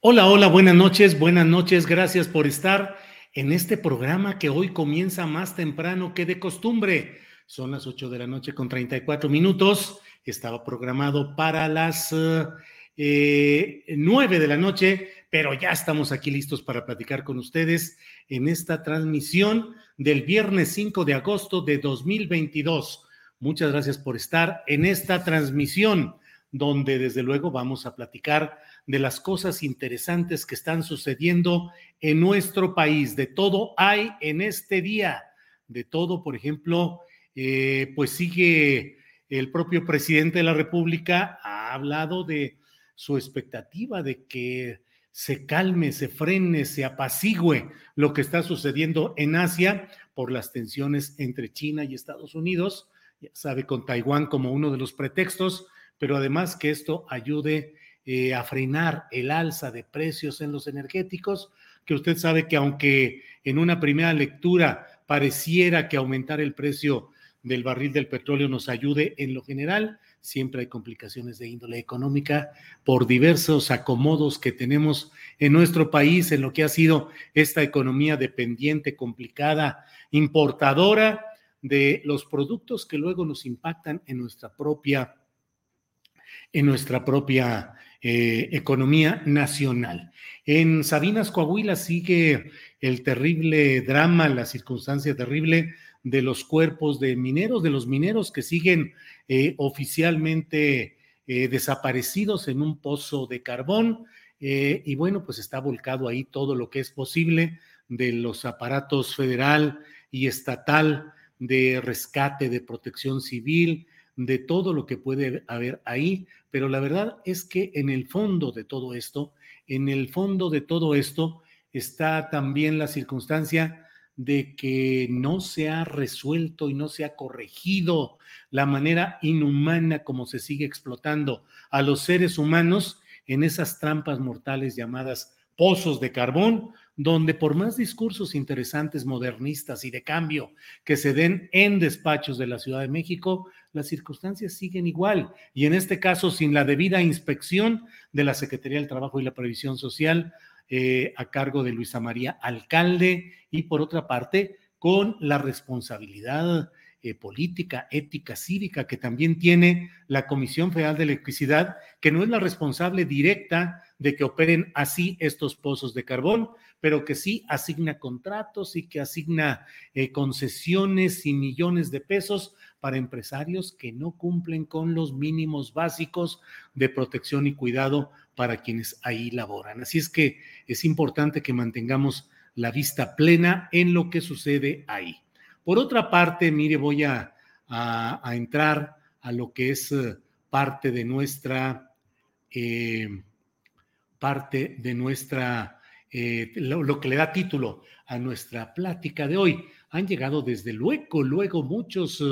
Hola, hola, buenas noches, buenas noches. Gracias por estar en este programa que hoy comienza más temprano que de costumbre. Son las 8 de la noche con 34 minutos. Estaba programado para las... Eh, 9 de la noche, pero ya estamos aquí listos para platicar con ustedes en esta transmisión del viernes 5 de agosto de 2022. Muchas gracias por estar en esta transmisión donde desde luego vamos a platicar de las cosas interesantes que están sucediendo en nuestro país. De todo hay en este día, de todo, por ejemplo, eh, pues sigue el propio presidente de la República, ha hablado de su expectativa de que se calme, se frene, se apacigüe lo que está sucediendo en Asia por las tensiones entre China y Estados Unidos, ya sabe, con Taiwán como uno de los pretextos, pero además que esto ayude eh, a frenar el alza de precios en los energéticos, que usted sabe que aunque en una primera lectura pareciera que aumentar el precio del barril del petróleo nos ayude en lo general, siempre hay complicaciones de índole económica por diversos acomodos que tenemos en nuestro país, en lo que ha sido esta economía dependiente, complicada, importadora de los productos que luego nos impactan en nuestra propia, en nuestra propia eh, economía nacional. En Sabinas, Coahuila, sigue el terrible drama, la circunstancia terrible de los cuerpos de mineros, de los mineros que siguen eh, oficialmente eh, desaparecidos en un pozo de carbón. Y bueno, pues está volcado ahí todo lo que es posible de los aparatos federal y estatal de rescate, de protección civil, de todo lo que puede haber ahí. Pero la verdad es que en el fondo de todo esto, en el fondo de todo esto está también la circunstancia de que no se ha resuelto y no se ha corregido la manera inhumana como se sigue explotando a los seres humanos en esas trampas mortales llamadas pozos de carbón, donde por más discursos interesantes, modernistas y de cambio que se den en despachos de la Ciudad de México, las circunstancias siguen igual. Y en este caso, sin la debida inspección de la Secretaría del Trabajo y la Previsión Social, eh, a cargo de Luisa María Alcalde y por otra parte con la responsabilidad eh, política, ética, cívica que también tiene la Comisión Federal de Electricidad, que no es la responsable directa de que operen así estos pozos de carbón, pero que sí asigna contratos y que asigna eh, concesiones y millones de pesos para empresarios que no cumplen con los mínimos básicos de protección y cuidado para quienes ahí laboran. Así es que es importante que mantengamos la vista plena en lo que sucede ahí. Por otra parte, mire, voy a, entrar a lo que es eh, parte de nuestra, eh, parte de nuestra, eh, lo, que le da título a nuestra plática de hoy. Han llegado desde luego, luego muchos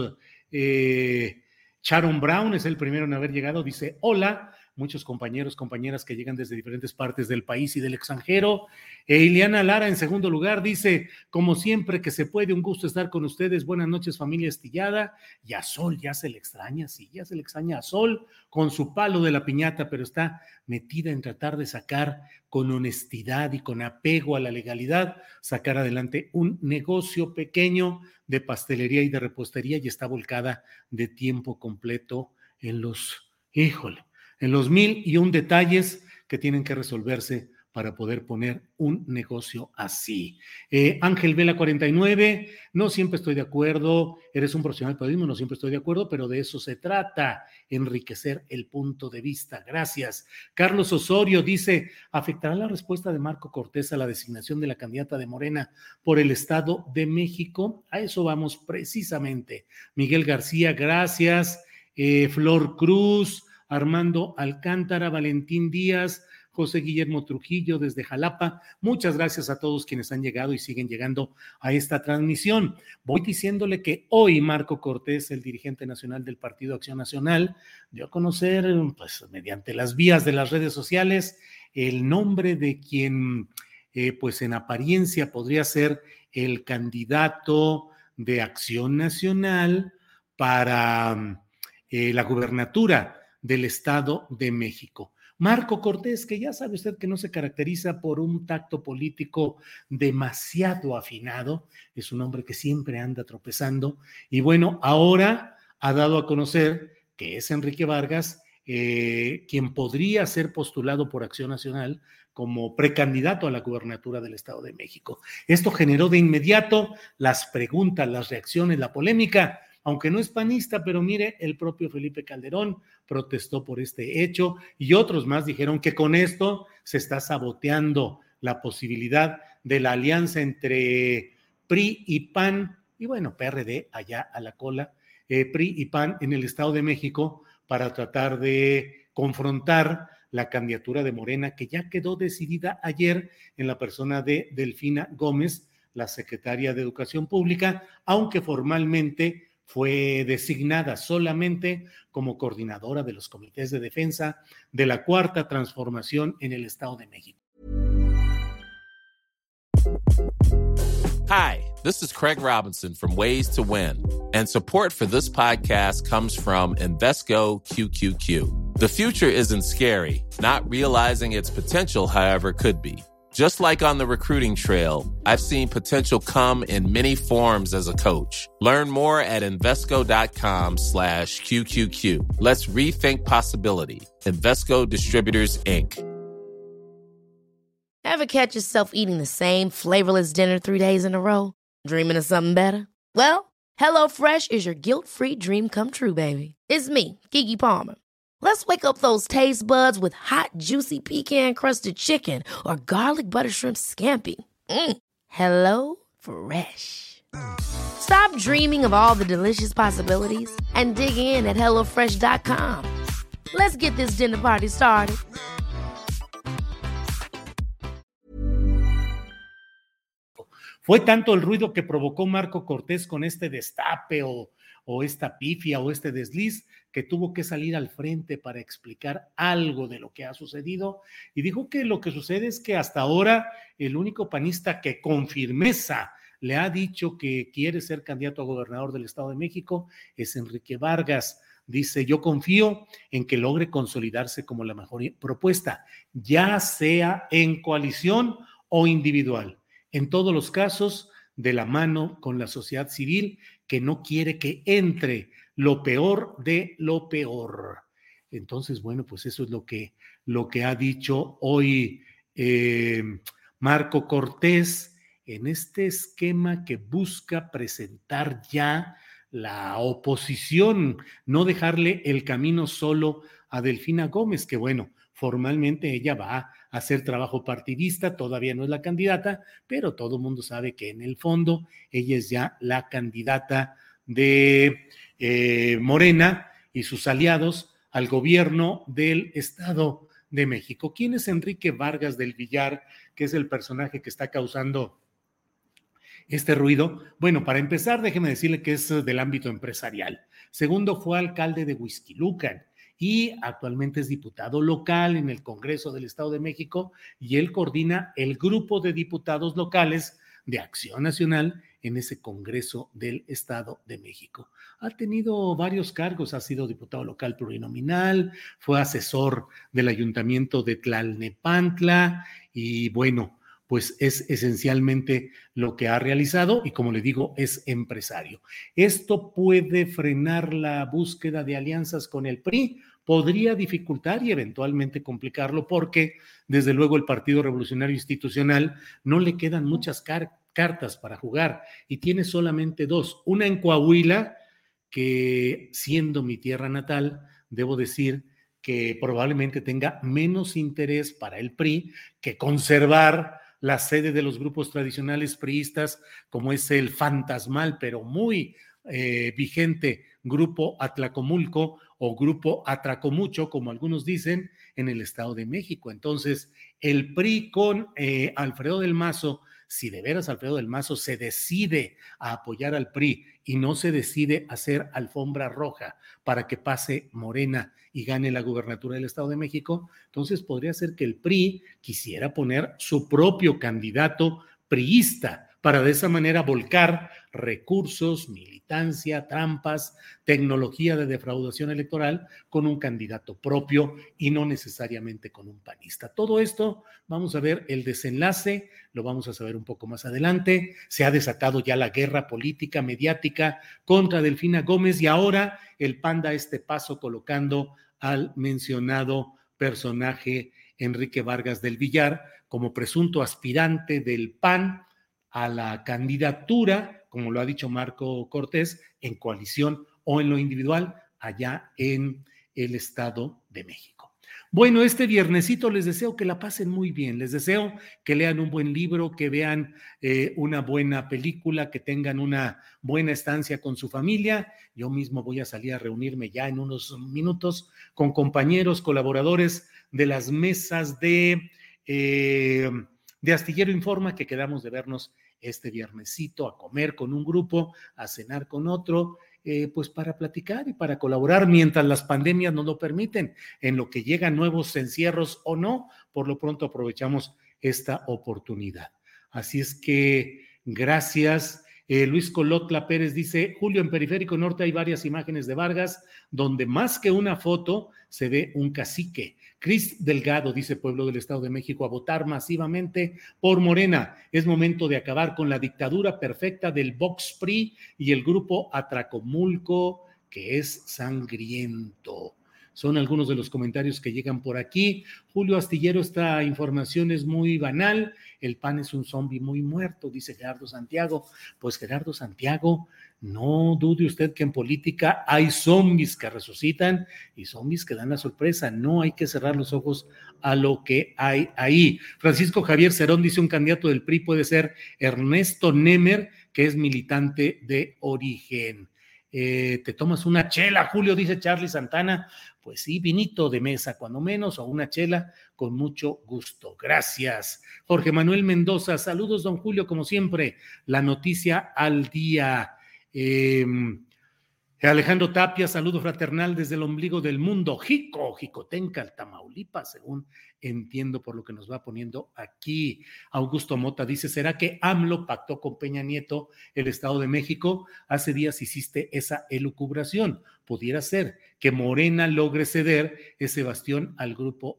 Sharon Brown es el primero en haber llegado. Dice, hola, muchos compañeros, compañeras que llegan desde diferentes partes del país y del extranjero. E Iliana Lara, en segundo lugar, dice, como siempre que se puede, un gusto estar con ustedes. Buenas noches, familia estillada. Y a Sol ya se le extraña, sí, ya se le extraña a Sol con su palo de la piñata, pero está metida en tratar de sacar con honestidad y con apego a la legalidad, sacar adelante un negocio pequeño de pastelería y de repostería y está volcada de tiempo completo en los, híjole, en los mil y un detalles que tienen que resolverse para poder poner un negocio así. Eh, Ángel Vela 49, no siempre estoy de acuerdo, eres un profesional de periodismo, no siempre estoy de acuerdo, pero de eso se trata, enriquecer el punto de vista. Gracias. Carlos Osorio dice, ¿afectará la respuesta de Marco Cortés a la designación de la candidata de Morena por el Estado de México? A eso vamos precisamente. Miguel García, gracias. Eh, Flor Cruz, Armando Alcántara, Valentín Díaz, José Guillermo Trujillo desde Jalapa. Muchas gracias a todos quienes han llegado y siguen llegando a esta transmisión. Voy diciéndole que hoy Marco Cortés, el dirigente nacional del Partido Acción Nacional, dio a conocer, pues mediante las vías de las redes sociales, el nombre de quien, eh, pues en apariencia podría ser el candidato de Acción Nacional para eh, la gubernatura del Estado de México. Marco Cortés, que ya sabe usted que no se caracteriza por un tacto político demasiado afinado, es un hombre que siempre anda tropezando y bueno, ahora ha dado a conocer que es Enrique Vargas eh, quien podría ser postulado por Acción Nacional como precandidato a la gubernatura del Estado de México. Esto generó de inmediato las preguntas, las reacciones, la polémica aunque no es panista, pero mire, el propio Felipe Calderón protestó por este hecho y otros más dijeron que con esto se está saboteando la posibilidad de la alianza entre PRI y PAN y bueno, PRD allá a la cola, eh, PRI y PAN en el Estado de México para tratar de confrontar la candidatura de Morena que ya quedó decidida ayer en la persona de Delfina Gómez, la secretaria de Educación Pública, aunque formalmente fue designada solamente como coordinadora de los comités de defensa de la cuarta transformación en el Estado de México. Hi, this is Craig Robinson from Ways to Win, and support for this podcast comes from Invesco QQQ. The future isn't scary, not realizing its potential, however, could be. Just like on the recruiting trail, I've seen potential come in many forms as a coach. Learn more at Invesco.com slash QQQ. Let's rethink possibility. Investco Distributors, Inc. Ever catch yourself eating the same flavorless dinner three days in a row? Dreaming of something better? Well, HelloFresh is your guilt-free dream come true, baby. It's me, Kiki Palmer. Let's wake up those taste buds with hot, juicy pecan crusted chicken or garlic butter shrimp scampi. Mm. Hello Fresh. Stop dreaming of all the delicious possibilities and dig in at HelloFresh.com. Let's get this dinner party started. Fue tanto el ruido que provocó Marco Cortés con este destape o o esta pifia o este desliz que tuvo que salir al frente para explicar algo de lo que ha sucedido y dijo que lo que sucede es que hasta ahora el único panista que con firmeza le ha dicho que quiere ser candidato a gobernador del Estado de México es Enrique Vargas. Dice, yo confío en que logre consolidarse como la mejor propuesta, ya sea en coalición o individual. En todos los casos, de la mano con la sociedad civil que no quiere que entre lo peor de lo peor. Entonces, bueno, pues eso es lo que, lo que ha dicho hoy eh, Marco Cortés en este esquema que busca presentar ya la oposición, no dejarle el camino solo a Delfina Gómez, que bueno, formalmente ella va a hacer trabajo partidista, todavía no es la candidata, pero todo el mundo sabe que en el fondo ella es ya la candidata de eh, Morena y sus aliados al gobierno del Estado de México. ¿Quién es Enrique Vargas del Villar, que es el personaje que está causando este ruido? Bueno, para empezar, déjeme decirle que es del ámbito empresarial. Segundo, fue alcalde de Huizquilucan y actualmente es diputado local en el Congreso del Estado de México y él coordina el grupo de diputados locales de Acción Nacional en ese Congreso del Estado de México. Ha tenido varios cargos, ha sido diputado local plurinominal, fue asesor del ayuntamiento de Tlalnepantla y bueno, pues es esencialmente lo que ha realizado y como le digo, es empresario. Esto puede frenar la búsqueda de alianzas con el PRI, podría dificultar y eventualmente complicarlo porque desde luego el Partido Revolucionario Institucional no le quedan muchas cartas para jugar y tiene solamente dos, una en Coahuila, que siendo mi tierra natal, debo decir que probablemente tenga menos interés para el PRI que conservar la sede de los grupos tradicionales priistas, como es el fantasmal, pero muy eh, vigente Grupo Atlacomulco o Grupo Atracomucho, como algunos dicen, en el Estado de México. Entonces, el PRI con eh, Alfredo del Mazo si de veras Alfredo del Mazo se decide a apoyar al PRI y no se decide hacer alfombra roja para que pase Morena y gane la gubernatura del Estado de México, entonces podría ser que el PRI quisiera poner su propio candidato priista para de esa manera volcar recursos, militancia, trampas, tecnología de defraudación electoral con un candidato propio y no necesariamente con un panista. Todo esto, vamos a ver el desenlace, lo vamos a saber un poco más adelante. Se ha desatado ya la guerra política, mediática contra Delfina Gómez y ahora el PAN este paso colocando al mencionado personaje Enrique Vargas del Villar como presunto aspirante del PAN a la candidatura, como lo ha dicho Marco Cortés, en coalición o en lo individual allá en el Estado de México. Bueno, este viernesito les deseo que la pasen muy bien, les deseo que lean un buen libro, que vean eh, una buena película, que tengan una buena estancia con su familia. Yo mismo voy a salir a reunirme ya en unos minutos con compañeros, colaboradores de las mesas de, eh, de Astillero Informa, que quedamos de vernos este viernesito a comer con un grupo, a cenar con otro, eh, pues para platicar y para colaborar mientras las pandemias nos lo permiten, en lo que llegan nuevos encierros o no, por lo pronto aprovechamos esta oportunidad. Así es que gracias. Eh, Luis Colotla Pérez dice, Julio, en Periférico Norte hay varias imágenes de Vargas donde más que una foto se ve un cacique. Cris Delgado, dice Pueblo del Estado de México, a votar masivamente por Morena. Es momento de acabar con la dictadura perfecta del Vox PRI y el grupo Atracomulco, que es sangriento. Son algunos de los comentarios que llegan por aquí. Julio Astillero, esta información es muy banal. El PAN es un zombi muy muerto, dice Gerardo Santiago. Pues Gerardo Santiago, no dude usted que en política hay zombies que resucitan y zombies que dan la sorpresa. No hay que cerrar los ojos a lo que hay ahí. Francisco Javier Cerón dice un candidato del PRI puede ser Ernesto Nemer, que es militante de origen. Eh, te tomas una chela, Julio, dice Charlie Santana. Pues sí, vinito de mesa, cuando menos, o una chela, con mucho gusto. Gracias. Jorge Manuel Mendoza, saludos, don Julio, como siempre. La noticia al día. Em, Alejandro Tapia, saludo fraternal desde el ombligo del mundo. Jico, Jicotenca, Tamaulipas, según entiendo por lo que nos va poniendo aquí. Augusto Mota dice: ¿Será que AMLO pactó con Peña Nieto el Estado de México? Hace días hiciste esa elucubración. Pudiera ser que Morena logre ceder ese bastión al grupo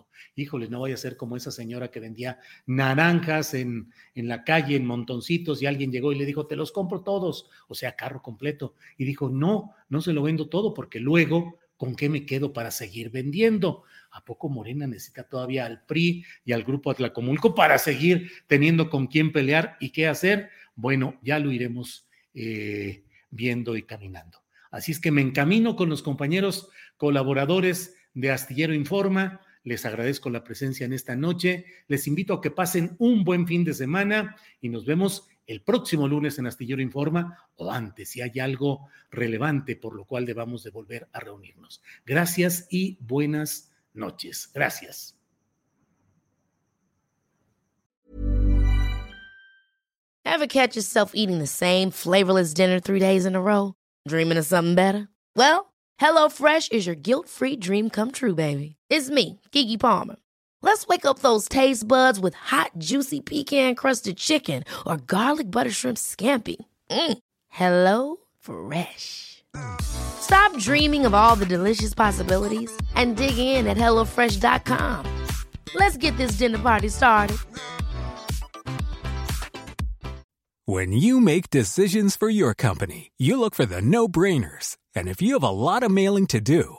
Atlacomulco híjole, no vaya a ser como esa señora que vendía naranjas en, en la calle, en montoncitos, y alguien llegó y le dijo, te los compro todos, o sea, carro completo. Y dijo, no, no se lo vendo todo porque luego, ¿con qué me quedo para seguir vendiendo? ¿A poco Morena necesita todavía al PRI y al grupo Atlacomulco para seguir teniendo con quién pelear y qué hacer? Bueno, ya lo iremos eh, viendo y caminando. Así es que me encamino con los compañeros colaboradores de Astillero Informa les agradezco la presencia en esta noche. Les invito a que pasen un buen fin de semana y nos vemos el próximo lunes en Astillero Informa o antes, si hay algo relevante por lo cual debamos de volver a reunirnos. Gracias y buenas noches. Gracias. Ever catch yourself eating the same flavorless dinner three days in a row? Dreaming of something better? Well, HelloFresh is your guilt-free dream come true, baby. It's me, Kiki Palmer. Let's wake up those taste buds with hot, juicy pecan-crusted chicken or garlic butter shrimp scampi. Mm. Hello Fresh. Stop dreaming of all the delicious possibilities and dig in at HelloFresh.com. Let's get this dinner party started. When you make decisions for your company, you look for the no-brainers. And if you have a lot of mailing to do,